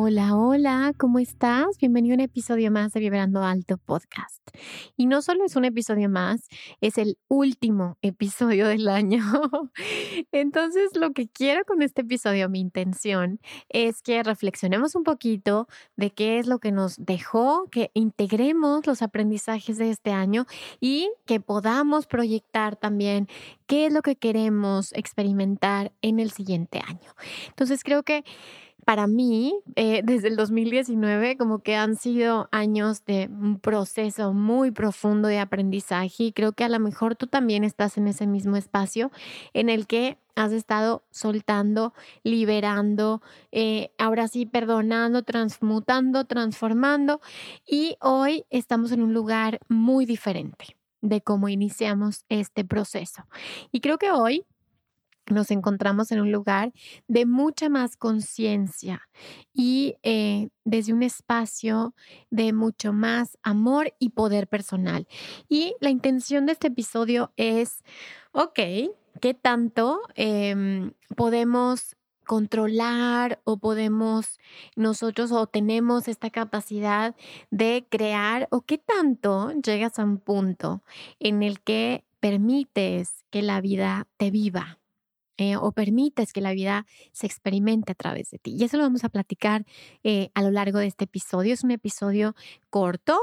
Hola, hola, ¿cómo estás? Bienvenido a un episodio más de Vibrando Alto Podcast. Y no solo es un episodio más, es el último episodio del año. Entonces, lo que quiero con este episodio, mi intención, es que reflexionemos un poquito de qué es lo que nos dejó, que integremos los aprendizajes de este año y que podamos proyectar también qué es lo que queremos experimentar en el siguiente año. Entonces, creo que para mí, eh, desde el 2019, como que han sido años de un proceso muy profundo de aprendizaje y creo que a lo mejor tú también estás en ese mismo espacio en el que has estado soltando, liberando, eh, ahora sí perdonando, transmutando, transformando y hoy estamos en un lugar muy diferente de cómo iniciamos este proceso. Y creo que hoy nos encontramos en un lugar de mucha más conciencia y eh, desde un espacio de mucho más amor y poder personal. Y la intención de este episodio es, ok, ¿qué tanto em, podemos controlar o podemos nosotros o tenemos esta capacidad de crear o qué tanto llegas a un punto en el que permites que la vida te viva, eh, o permites que la vida se experimente a través de ti. Y eso lo vamos a platicar eh, a lo largo de este episodio. Es un episodio corto,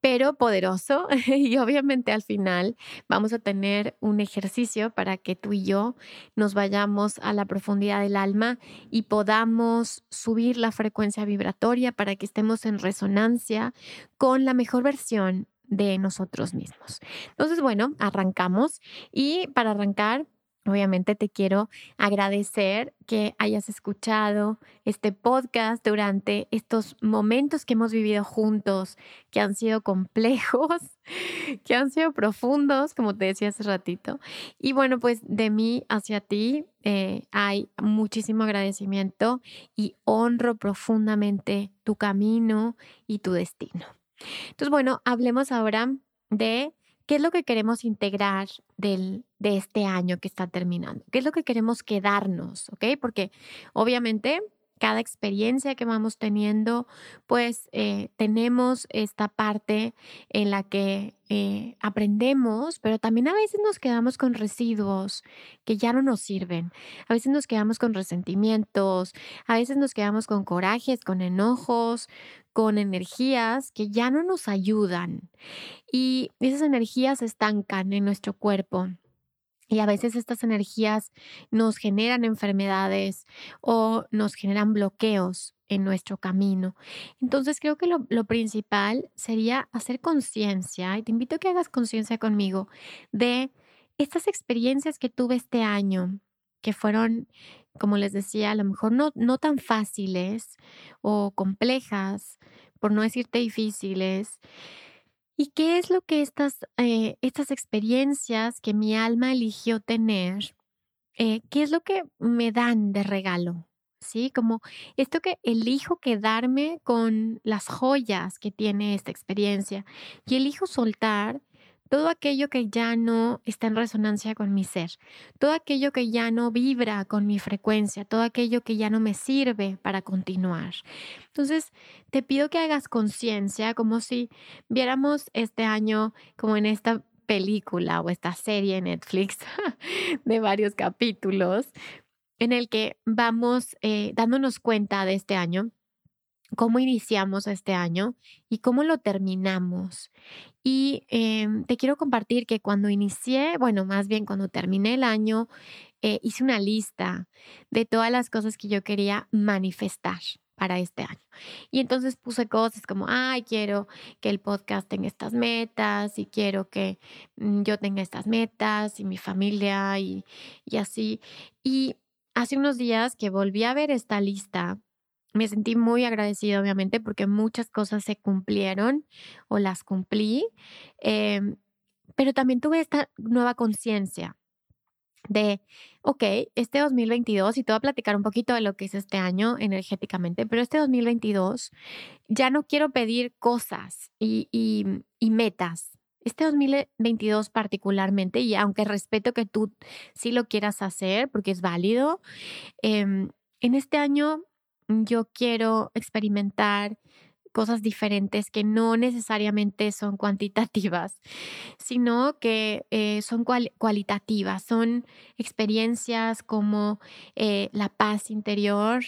pero poderoso y obviamente al final vamos a tener un ejercicio para que tú y yo nos vayamos a la profundidad del alma y podamos subir la frecuencia vibratoria para que estemos en resonancia con la mejor versión de nosotros mismos. Entonces, bueno, arrancamos y para arrancar Obviamente te quiero agradecer que hayas escuchado este podcast durante estos momentos que hemos vivido juntos, que han sido complejos, que han sido profundos, como te decía hace ratito. Y bueno, pues de mí hacia ti eh, hay muchísimo agradecimiento y honro profundamente tu camino y tu destino. Entonces, bueno, hablemos ahora de ¿Qué es lo que queremos integrar del, de este año que está terminando? ¿Qué es lo que queremos quedarnos? ¿Ok? Porque obviamente cada experiencia que vamos teniendo, pues eh, tenemos esta parte en la que eh, aprendemos, pero también a veces nos quedamos con residuos que ya no nos sirven. A veces nos quedamos con resentimientos, a veces nos quedamos con corajes, con enojos, con energías que ya no nos ayudan y esas energías se estancan en nuestro cuerpo. Y a veces estas energías nos generan enfermedades o nos generan bloqueos en nuestro camino. Entonces creo que lo, lo principal sería hacer conciencia, y te invito a que hagas conciencia conmigo, de estas experiencias que tuve este año, que fueron como les decía, a lo mejor no, no tan fáciles o complejas, por no decirte difíciles. ¿Y qué es lo que estas, eh, estas experiencias que mi alma eligió tener, eh, qué es lo que me dan de regalo? ¿Sí? Como esto que elijo quedarme con las joyas que tiene esta experiencia y elijo soltar todo aquello que ya no está en resonancia con mi ser, todo aquello que ya no vibra con mi frecuencia, todo aquello que ya no me sirve para continuar. Entonces, te pido que hagas conciencia como si viéramos este año como en esta película o esta serie en Netflix de varios capítulos en el que vamos eh, dándonos cuenta de este año cómo iniciamos este año y cómo lo terminamos. Y em, te quiero compartir que cuando inicié, bueno, más bien cuando terminé el año, eh, hice una lista de todas las cosas que yo quería manifestar para este año. Y entonces puse cosas como, ay, quiero que el podcast tenga estas metas y quiero que mm, yo tenga estas metas y mi familia y, y así. Y hace unos días que volví a ver esta lista, me sentí muy agradecida, obviamente, porque muchas cosas se cumplieron o las cumplí, em, pero también tuve esta nueva conciencia de, ok, este 2022, y te voy a platicar un poquito de lo que es este año energéticamente, pero este 2022 ya no quiero pedir cosas y, y, metas. Este 2022 particularmente, y aunque respeto que tú sí lo quieras hacer porque es válido, em, en este año yo quiero experimentar cosas diferentes que no necesariamente son cuantitativas, sino que eh, son cualitativas, son experiencias como eh, la paz interior,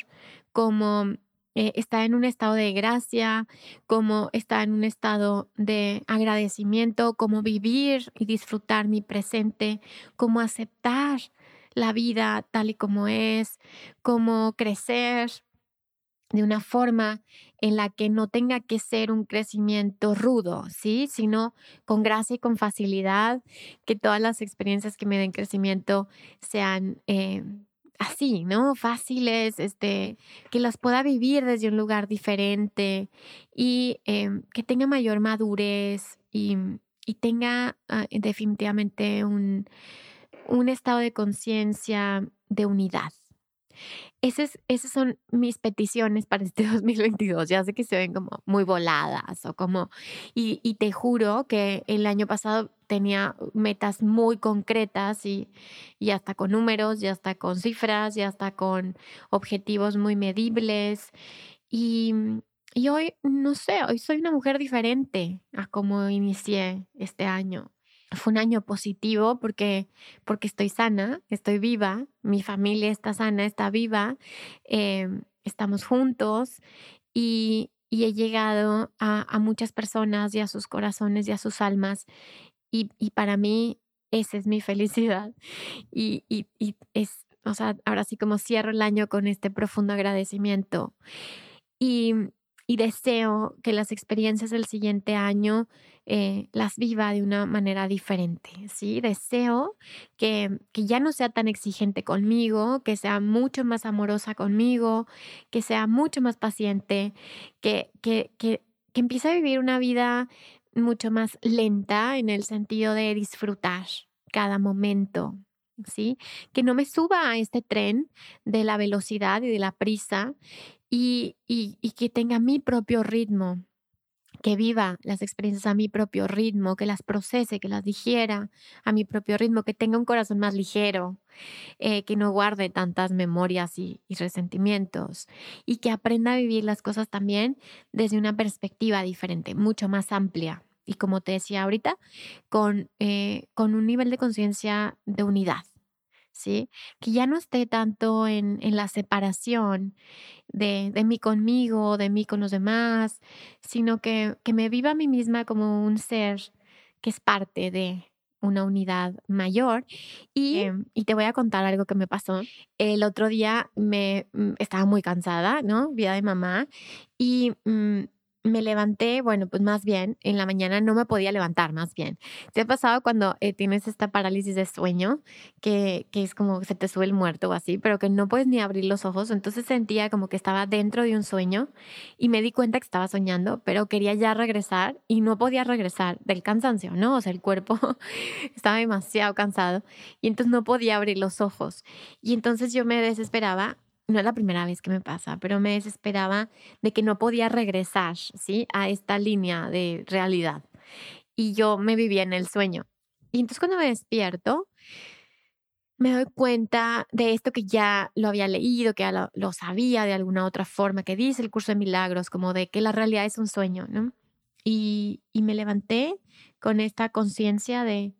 como eh, estar en un estado de gracia, como estar en un estado de agradecimiento, como vivir y disfrutar mi presente, como aceptar la vida tal y como es, como crecer, de una forma en la que no tenga que ser un crecimiento rudo, ¿sí? Sino con gracia y con facilidad, que todas las experiencias que me den crecimiento sean eh, así, ¿no? Fáciles, este, que las pueda vivir desde un lugar diferente y em, que tenga mayor madurez y, tenga ah, definitivamente un, un estado de conciencia de unidad. Esas, esas son mis peticiones para este 2022. Ya sé que se ven como muy voladas o como, y, y te juro que el año pasado tenía metas muy concretas y, y hasta con números, y hasta con cifras, y hasta con objetivos muy medibles. Y, y hoy, no sé, hoy soy una mujer diferente a como inicié este año fue un año positivo porque, porque estoy sana, estoy viva, mi familia está sana, está viva, em, estamos juntos y, he llegado a, muchas personas y a sus corazones y a sus almas y, para mí esa es mi felicidad y, y, y es, o sea, ahora sí como cierro el año con este profundo agradecimiento. Y, y deseo que las experiencias del siguiente año eh, las viva de una manera diferente, ¿sí? Deseo que, que ya no sea tan exigente conmigo, que sea mucho más amorosa conmigo, que sea mucho más paciente, que, que, que, que empiece a vivir una vida mucho más lenta en el sentido de disfrutar cada momento, ¿sí? Que no me suba a este tren de la velocidad y de la prisa y, y, y que tenga mi propio ritmo, que viva las experiencias a mi propio ritmo, que las procese, que las digiera a mi propio ritmo, que tenga un corazón más ligero, eh, que no guarde tantas memorias y, resentimientos y que aprenda a vivir las cosas también desde una perspectiva diferente, mucho más amplia. Y como te decía ahorita, con, eh, con un nivel de conciencia de unidad. ¿Sí? Que ya no esté tanto en, en la separación de, de, mí conmigo, de mí con los demás, sino que, que me viva a mí misma como un ser que es parte de una unidad mayor. Y, y te voy a contar algo que me pasó. El otro día me mm, estaba muy cansada, ¿no? Vida de mamá. Y mm, me levanté, bueno, pues más bien, en la mañana no me podía levantar, más bien. ¿Te ha pasado cuando eh, tienes esta parálisis de sueño, que, que es como se te sube el muerto o así, pero que no puedes ni abrir los ojos? Entonces sentía como que estaba dentro de un sueño y me di cuenta que estaba soñando, pero quería ya regresar y no podía regresar del cansancio, ¿no? O sea, el cuerpo estaba demasiado cansado y entonces no podía abrir los ojos. Y entonces yo me desesperaba no es la primera vez que me pasa, pero me desesperaba de que no podía regresar, ¿sí? A esta línea de realidad. Y yo me vivía en el sueño. Y entonces cuando me despierto, me doy cuenta de esto que ya lo había leído, que ya lo, sabía de alguna otra forma, que dice el curso de milagros, como de que la realidad es un sueño, ¿no? Y, y me levanté con esta conciencia de,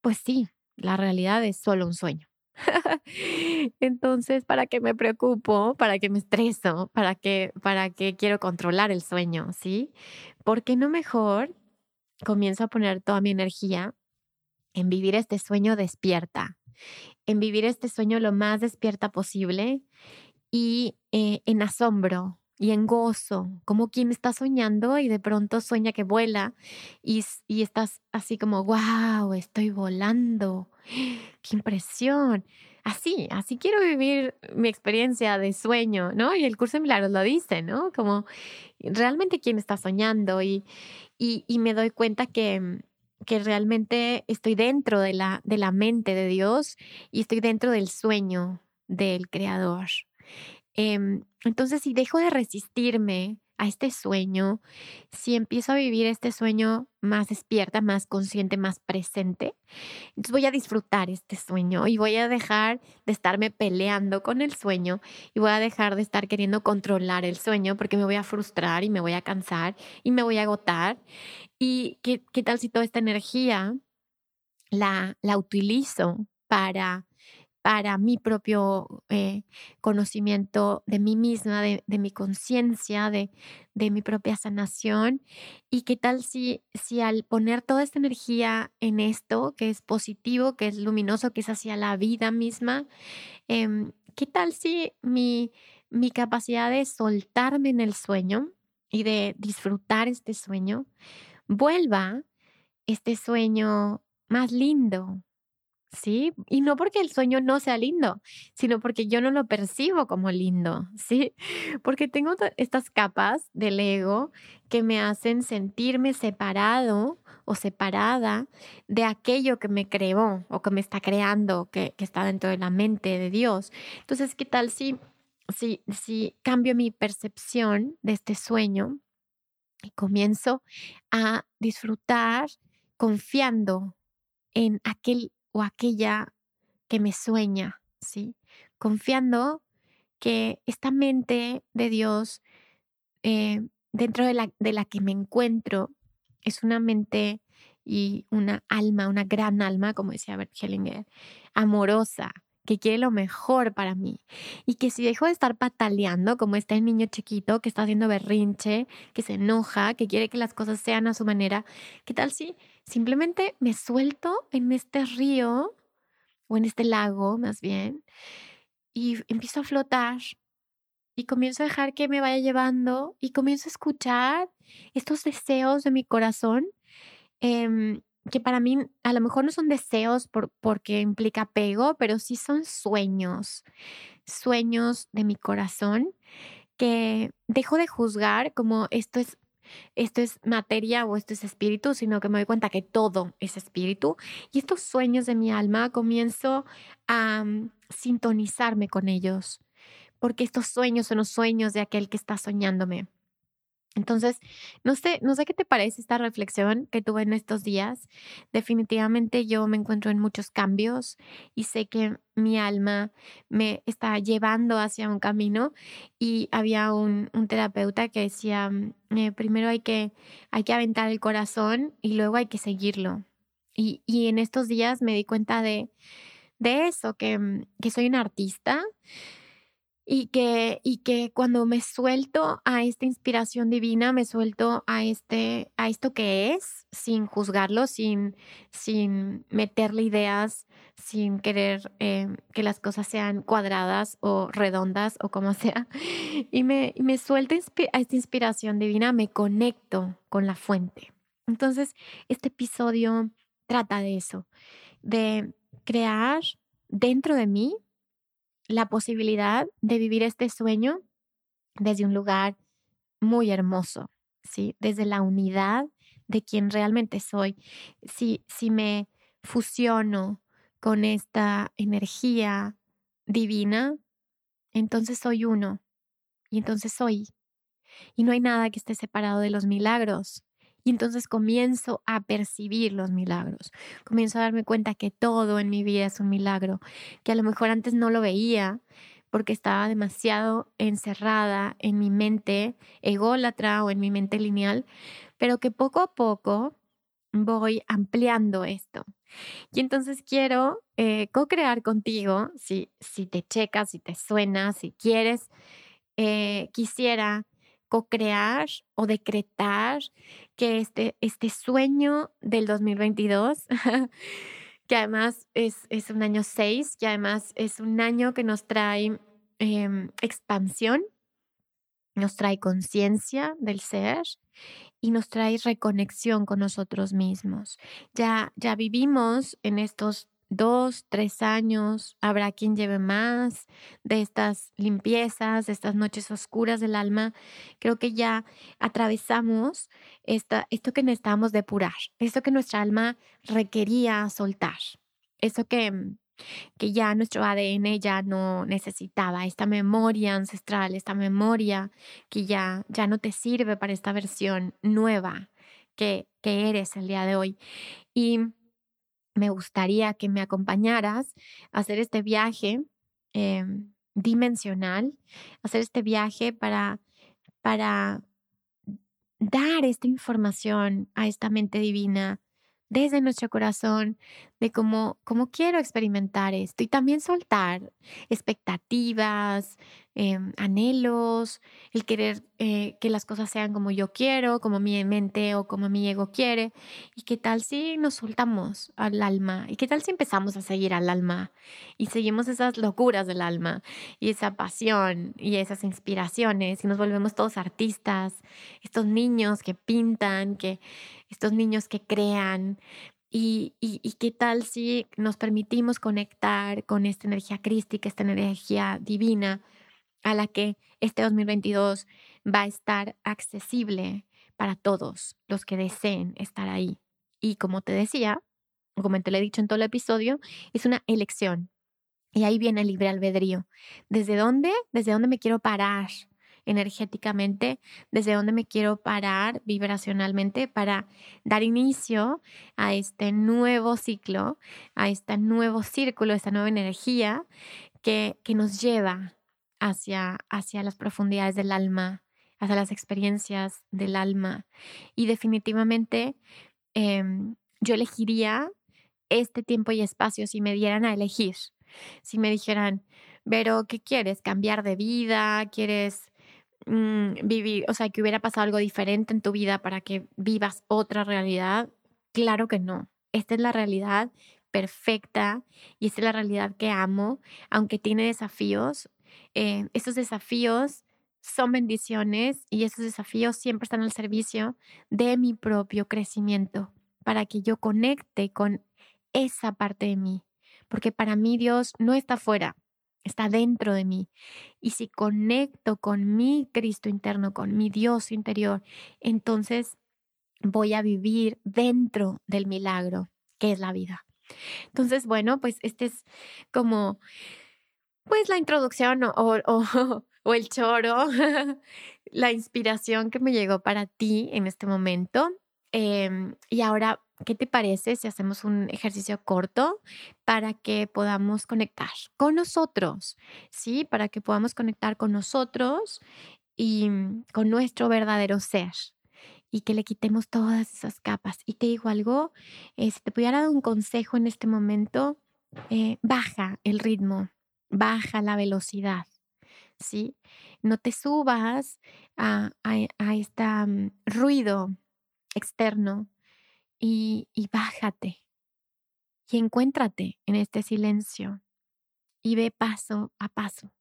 pues sí, la realidad es solo un sueño. Entonces, ¿para qué me preocupo? ¿Para qué me estreso? ¿Para qué, para qué quiero controlar el sueño? ¿Sí? ¿Por qué no mejor comienzo a poner toda mi energía en vivir este sueño despierta? En vivir este sueño lo más despierta posible y eh, en asombro, y en gozo, como quien está soñando y de pronto sueña que vuela y, y estás así como, wow, estoy volando, qué impresión. Así, así quiero vivir mi experiencia de sueño, ¿no? Y el curso de milagros lo dice, ¿no? Como realmente quien está soñando y, y, y me doy cuenta que, que realmente estoy dentro de la, de la mente de Dios y estoy dentro del sueño del Creador. Em, entonces, si dejo de resistirme a este sueño, si empiezo a vivir este sueño más despierta, más consciente, más presente, entonces voy a disfrutar este sueño y voy a dejar de estarme peleando con el sueño y voy a dejar de estar queriendo controlar el sueño porque me voy a frustrar y me voy a cansar y me voy a agotar. ¿Y qué, qué tal si toda esta energía la, la utilizo para para mi propio eh, conocimiento de mí misma, de, mi conciencia, de, mi propia sanación. ¿Y qué tal si, si al poner toda esta energía en esto, que es positivo, que es luminoso, que es hacia la vida misma, em, qué tal si mi, mi capacidad de soltarme en el sueño y de disfrutar este sueño vuelva este sueño más lindo, ¿sí? Y no porque el sueño no sea lindo, sino porque yo no lo percibo como lindo, ¿sí? Porque tengo estas capas del ego que me hacen sentirme separado o separada de aquello que me creó o que me está creando, que, que está dentro de la mente de Dios. Entonces, ¿qué tal si, si, si cambio mi percepción de este sueño y comienzo a disfrutar confiando en aquel o aquella que me sueña, ¿sí? Confiando que esta mente de Dios, eh, dentro de la, de la que me encuentro, es una mente y una alma, una gran alma, como decía Bert Hellinger, amorosa, que quiere lo mejor para mí. Y que si dejo de estar pataleando como este niño chiquito que está haciendo berrinche, que se enoja, que quiere que las cosas sean a su manera, ¿qué tal si simplemente me suelto en este río o en este lago más bien y empiezo a flotar y comienzo a dejar que me vaya llevando y comienzo a escuchar estos deseos de mi corazón em, que para mí a lo mejor no son deseos por, porque implica apego, pero sí son sueños, sueños de mi corazón que dejo de juzgar como esto es esto es materia o esto es espíritu, sino que me doy cuenta que todo es espíritu. Y estos sueños de mi alma comienzo a mm, sintonizarme con ellos, porque estos sueños son los sueños de aquel que está soñándome. Entonces, no sé, no sé qué te parece esta reflexión que tuve en estos días. Definitivamente yo me encuentro en muchos cambios y sé que mi alma me está llevando hacia un camino y había un, terapeuta que decía, eh, primero hay que, hay que aventar el corazón y luego hay que seguirlo. Y, y en estos días me di cuenta de, de eso, que, que soy una artista y que, y que cuando me suelto a esta inspiración divina, me suelto a, este, a esto que es, sin juzgarlo, sin, sin meterle ideas, sin querer eh, que las cosas sean cuadradas o redondas o como sea, y me, me suelto a esta inspiración divina, me conecto con la fuente. Entonces, este episodio trata de eso, de crear dentro de mí la posibilidad de vivir este sueño desde un lugar muy hermoso, ¿sí? Desde la unidad de quien realmente soy. Si, si me fusiono con esta energía divina, entonces soy uno y entonces soy. Y no hay nada que esté separado de los milagros. Y entonces comienzo a percibir los milagros. Comienzo a darme cuenta que todo en mi vida es un milagro, que a lo mejor antes no lo veía porque estaba demasiado encerrada en mi mente ególatra o en mi mente lineal, pero que poco a poco voy ampliando esto Y entonces quiero eh, co-crear contigo, si, si te checas, si te suena, si quieres, eh, quisiera co-crear o decretar que este, este sueño del 2022, que además es, es un año 6, que además es un año que nos trae em, expansión, nos trae conciencia del ser y nos trae reconexión con nosotros mismos. Ya, ya vivimos en estos dos, tres años, habrá quien lleve más de estas limpiezas, de estas noches oscuras del alma. Creo que ya atravesamos esta, esto que necesitamos depurar, esto que nuestra alma requería soltar, eso que, que ya nuestro ADN ya no necesitaba, esta memoria ancestral, esta memoria que ya, ya no te sirve para esta versión nueva que, que eres el día de hoy. Y me gustaría que me acompañaras a hacer este viaje em, dimensional, hacer este viaje para, para dar esta información a esta mente divina desde nuestro corazón de cómo, cómo quiero experimentar esto y también soltar expectativas, em, anhelos, el querer eh, que las cosas sean como yo quiero, como mi mente o como mi ego quiere. ¿Y qué tal si nos soltamos al alma? ¿Y qué tal si empezamos a seguir al alma y seguimos esas locuras del alma y esa pasión y esas inspiraciones y nos volvemos todos artistas, estos niños que pintan, que estos niños que crean, y, qué tal si nos permitimos conectar con esta energía crística, esta energía divina a la que este 2022 va a estar accesible para todos los que deseen estar ahí. Y como te decía, como te lo he dicho en todo el episodio, es una elección. Y ahí viene el libre albedrío. ¿Desde dónde? ¿Desde dónde me quiero parar? Energéticamente, desde dónde me quiero parar vibracionalmente para dar inicio a este nuevo ciclo, a este nuevo círculo, esta nueva energía que, que nos lleva hacia, hacia las profundidades del alma, hacia las experiencias del alma. Y definitivamente em, yo elegiría este tiempo y espacio si me dieran a elegir. Si me dijeran, pero ¿qué quieres? ¿Cambiar de vida? ¿Quieres Mm, vivir, o sea, que hubiera pasado algo diferente en tu vida para que vivas otra realidad? Claro que no. Esta es la realidad perfecta y esta es la realidad que amo, aunque tiene desafíos. Eh, estos desafíos son bendiciones y esos desafíos siempre están al servicio de mi propio crecimiento para que yo conecte con esa parte de mí. Porque para mí Dios no está fuera, está dentro de mí. Y si conecto con mi Cristo interno, con mi Dios interior, entonces voy a vivir dentro del milagro que es la vida. Entonces, bueno, pues este es como, pues la introducción o, o, el choro, la inspiración que me llegó para ti en este momento. Em, y ahora ¿Qué te parece si hacemos un ejercicio corto para que podamos conectar con nosotros? ¿Sí? Para que podamos conectar con nosotros y mm, con nuestro verdadero ser y que le quitemos todas esas capas. Y te digo algo, eh, si te pudiera dar un consejo en este momento, eh, baja el ritmo, baja la velocidad, ¿sí? No te subas a, a, este ruido externo y, bájate y encuéntrate en este silencio y ve paso a paso.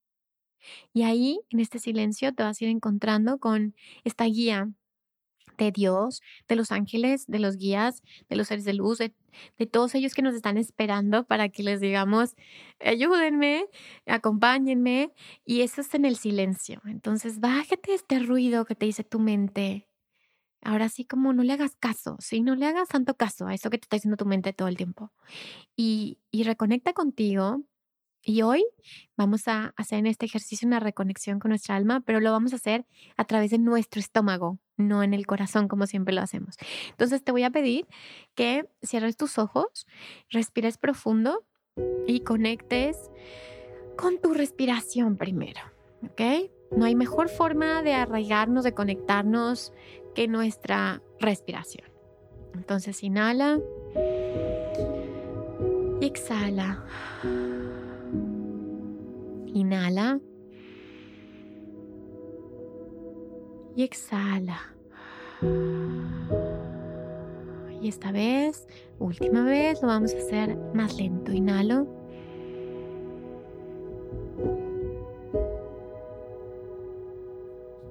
Y ahí, en este silencio, te vas a ir encontrando con esta guía de Dios, de los ángeles, de los guías, de los seres de luz, de, de, todos ellos que nos están esperando para que les digamos, ayúdenme, acompáñenme. Y eso está en el silencio. Entonces, bájate este ruido que te dice tu mente Ahora sí, como no le hagas caso, ¿sí? No le hagas tanto caso a eso que te está diciendo tu mente todo el tiempo. Y, y reconecta contigo. Y hoy vamos a hacer en este ejercicio una reconexión con nuestra alma, pero lo vamos a hacer a través de nuestro estómago, no en el corazón como siempre lo hacemos. Entonces te voy a pedir que cierres tus ojos, respires profundo y conectes con tu respiración primero, ¿ok? No hay mejor forma de arraigarnos, de conectarnos que nuestra respiración. Entonces inhala. exhala. Inhala. Y exhala. Y esta vez, última vez, lo vamos a hacer más lento. Inhalo.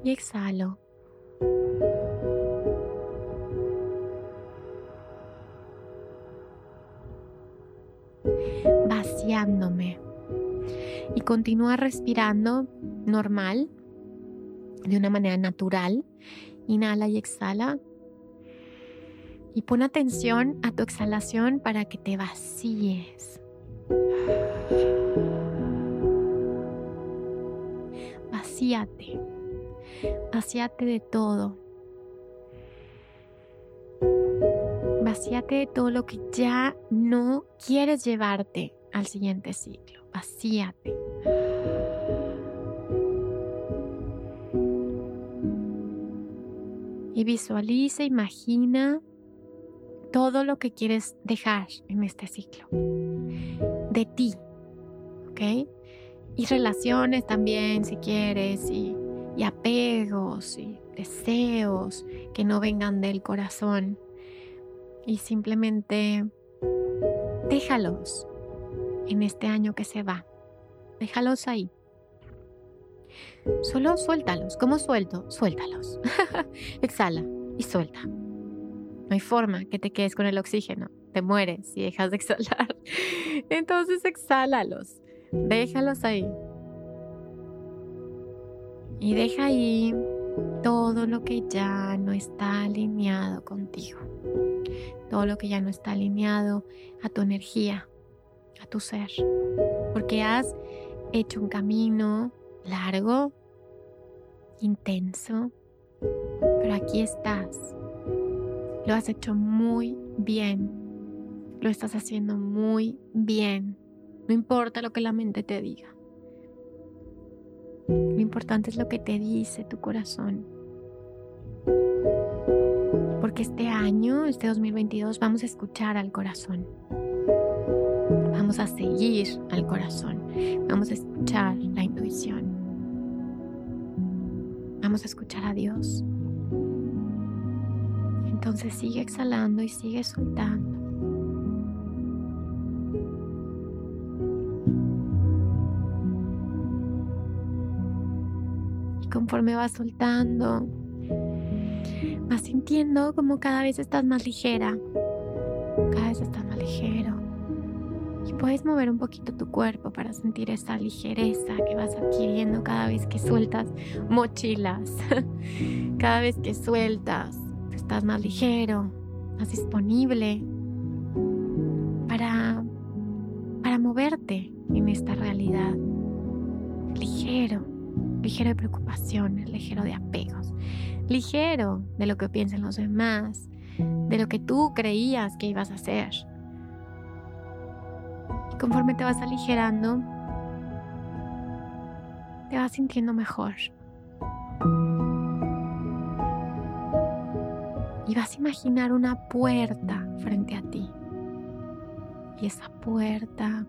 Y exhalo. Vaciándome. Y continúa respirando normal, de una manera natural. Inhala y exhala. Y pon atención a tu exhalación para que te vacíes. Vacíate. Vacíate de todo. Vacíate de todo lo que ya no quieres llevarte al siguiente ciclo. Vacíate. Y visualiza, imagina todo lo que quieres dejar en este ciclo. De ti, ¿ok? Y relaciones también, si quieres, y, y apegos, y deseos que no vengan del corazón. Y simplemente déjalos en este año que se va. Déjalos ahí. Solo suéltalos. ¿Cómo suelto? Suéltalos. Exhala y suelta. No hay forma que te quedes con el oxígeno. Te mueres si dejas de exhalar. Entonces exhálalos. Déjalos ahí. Y deja ahí todo lo que ya no está alineado contigo. Todo lo que ya no está alineado a tu energía, a tu ser. Porque has hecho un camino largo, intenso, pero aquí estás lo has hecho muy bien. Lo estás haciendo muy bien. No importa lo que la mente te diga. Lo importante es lo que te dice tu corazón. Porque este año, este 2022, vamos a escuchar al corazón. Vamos a seguir al corazón. Vamos a escuchar la intuición. Vamos a escuchar a Dios. Entonces sigue exhalando y sigue soltando. Conforme vas soltando, vas sintiendo como cada vez estás más ligera. Cada vez estás más ligero. Y puedes mover un poquito tu cuerpo para sentir esa ligereza que vas adquiriendo cada vez que sueltas mochilas. cada vez que sueltas estás más ligero, más disponible para, para moverte en esta realidad. Ligero, de preocupaciones, ligero de apegos, ligero de lo que piensan los demás, de lo que tú creías que ibas a hacer. Y conforme te vas aligerando, te vas sintiendo mejor. y vas a imaginar una puerta frente a ti. Y esa puerta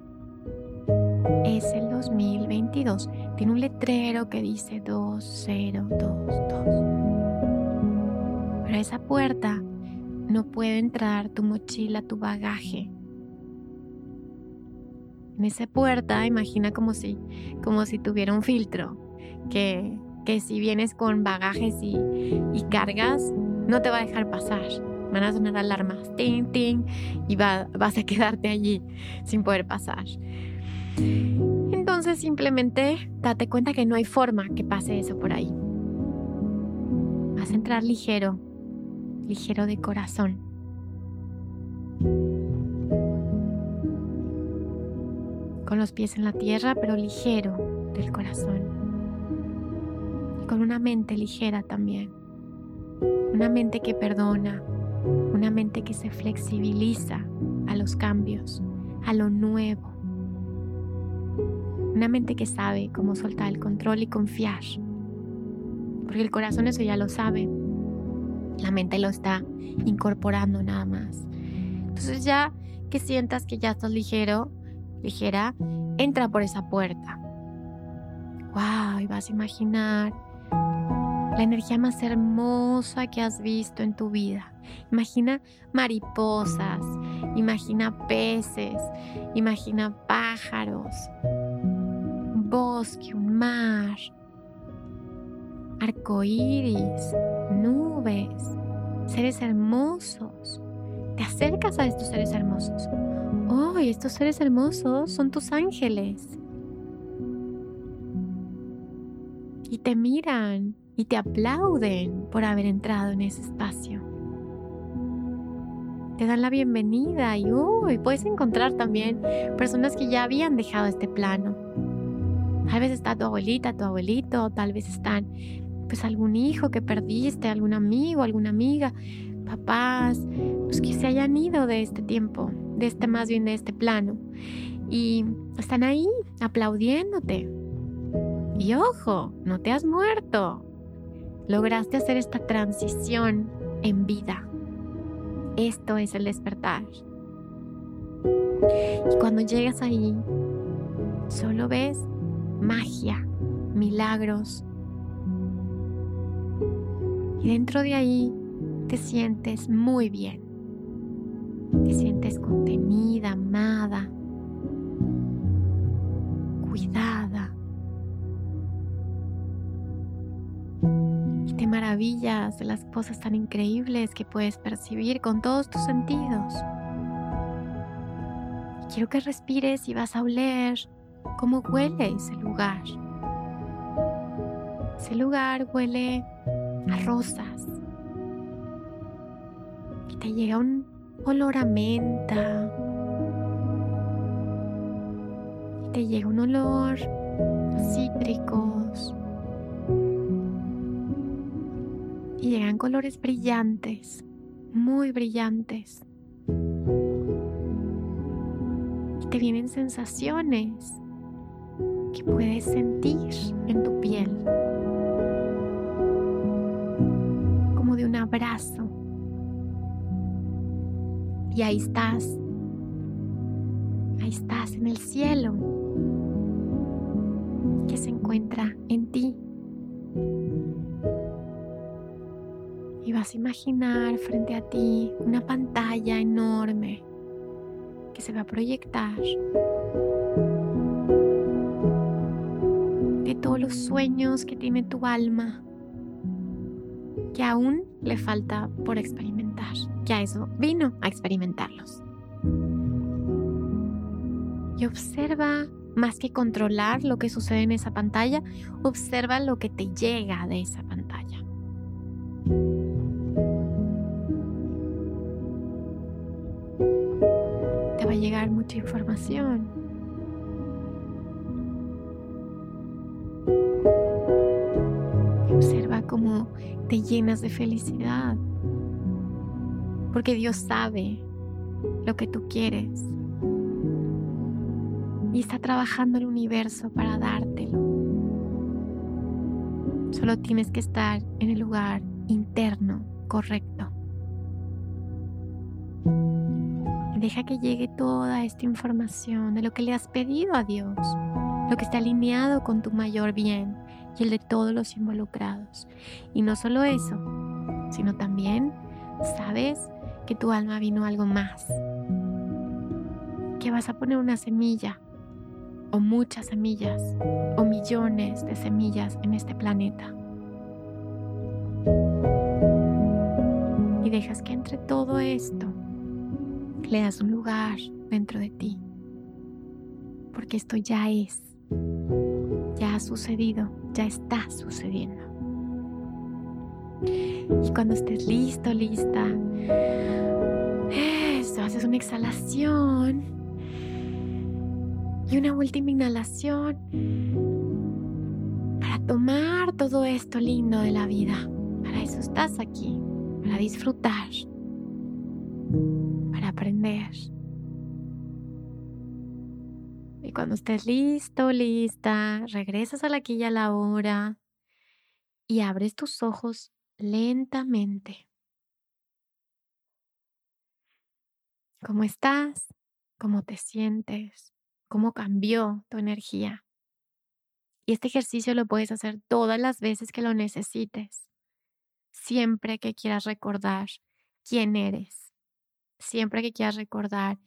es el 2022. Tiene un letrero que dice 2022. Pero a esa puerta no puede entrar tu mochila, tu bagaje. En esa puerta imagina como si, como si tuviera un filtro, que, que si vienes con bagajes y, cargas, no te va a dejar pasar. Van a sonar alarmas, ting, ting, y vas a quedarte allí sin poder pasar. Entonces simplemente date cuenta que no hay forma que pase eso por ahí. Vas a entrar ligero, ligero de corazón. Con los pies en la tierra, pero ligero del corazón. Y con una mente ligera también una mente que perdona, una mente que se flexibiliza a los cambios, a lo nuevo, una mente que sabe cómo soltar el control y confiar, porque el corazón eso ya lo sabe, la mente lo está incorporando nada más. Entonces ya que sientas que ya estás ligero, ligera, entra por esa puerta. Wow, y vas a imaginar la energía más hermosa que has visto en tu vida. Imagina mariposas, imagina peces, imagina pájaros, bosque, un mar, arcoíris, nubes, seres hermosos. Te acercas a estos seres hermosos. Oh, estos seres hermosos son tus ángeles. Y te miran y te aplauden por haber entrado en ese espacio. Te dan la bienvenida y uy, puedes encontrar también personas que ya habían dejado este plano. Tal vez está tu abuelita, tu abuelito, tal vez están pues algún hijo que perdiste, algún amigo, alguna amiga, papás, los que se hayan ido de este tiempo, de este más bien de este plano. Y están ahí aplaudiéndote. Y ojo, no te has muerto lograste hacer esta transición en vida. Esto es el despertar. Y cuando llegas ahí, solo ves magia, milagros. Y dentro de ahí te sientes muy bien. Te sientes contenida, amada, cuidada. te maravillas de las cosas tan increíbles que puedes percibir con todos tus sentidos. quiero que respires y vas a oler cómo huele ese lugar. Ese lugar huele a rosas. Y te llega un olor a menta. Y te llega un olor a cítricos. y llegan colores brillantes, muy brillantes. Y te vienen sensaciones que puedes sentir en tu piel, como de un abrazo. Y ahí estás, ahí estás en el cielo que se encuentra en ti. y vas a imaginar frente a ti una pantalla enorme que se va a proyectar todos los sueños que tiene tu alma que aún le falta por experimentar, que a eso vino a experimentarlos. Y observa, más que controlar lo que sucede en esa pantalla, observa lo que te llega de esa pantalla. va a llegar mucha información. Cómo te llenas de felicidad. Porque Dios sabe lo que tú quieres. Y está trabajando el universo para dártelo. Solo tienes que estar en el lugar interno correcto. Deja que llegue toda esta información de lo que le has pedido a Dios, lo que está alineado con tu mayor bien y el de todos los involucrados. Y no solo eso, sino también sabes que tu alma vino algo más, que vas a poner una semilla o muchas semillas o millones de semillas en este planeta. Y dejas que entre todo esto le das un lugar dentro de ti, porque esto ya es, ya ha sucedido, ya está sucediendo. Y cuando estés listo, lista, eso, haces una exhalación y una última inhalación para tomar todo esto lindo de la vida. Para eso estás aquí, para disfrutar para aprender. Cuando estés listo, lista, regresas a la y a la hora y abres tus ojos lentamente. cómo estás, cómo te sientes, cómo cambió tu energía. Y este ejercicio lo puedes hacer todas las veces que lo necesites, siempre que quieras recordar quién eres, siempre que quieras recordar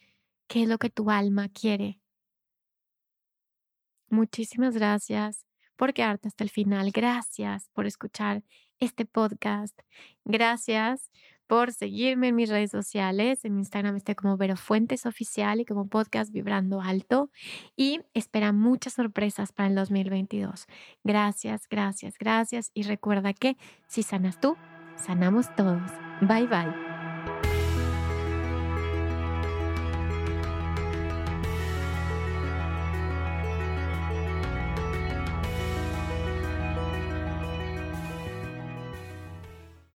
qué es lo que tu alma quiere. Muchísimas gracias por quedarte hasta el final. Gracias por escuchar este podcast. Gracias por seguirme en mis redes sociales. En Instagram estoy como Vero Fuentes Oficial y como podcast Vibrando Alto. Y espera muchas sorpresas para el 2022. Gracias, gracias, gracias. Y recuerda que si sanas tú, sanamos todos. Bye bye.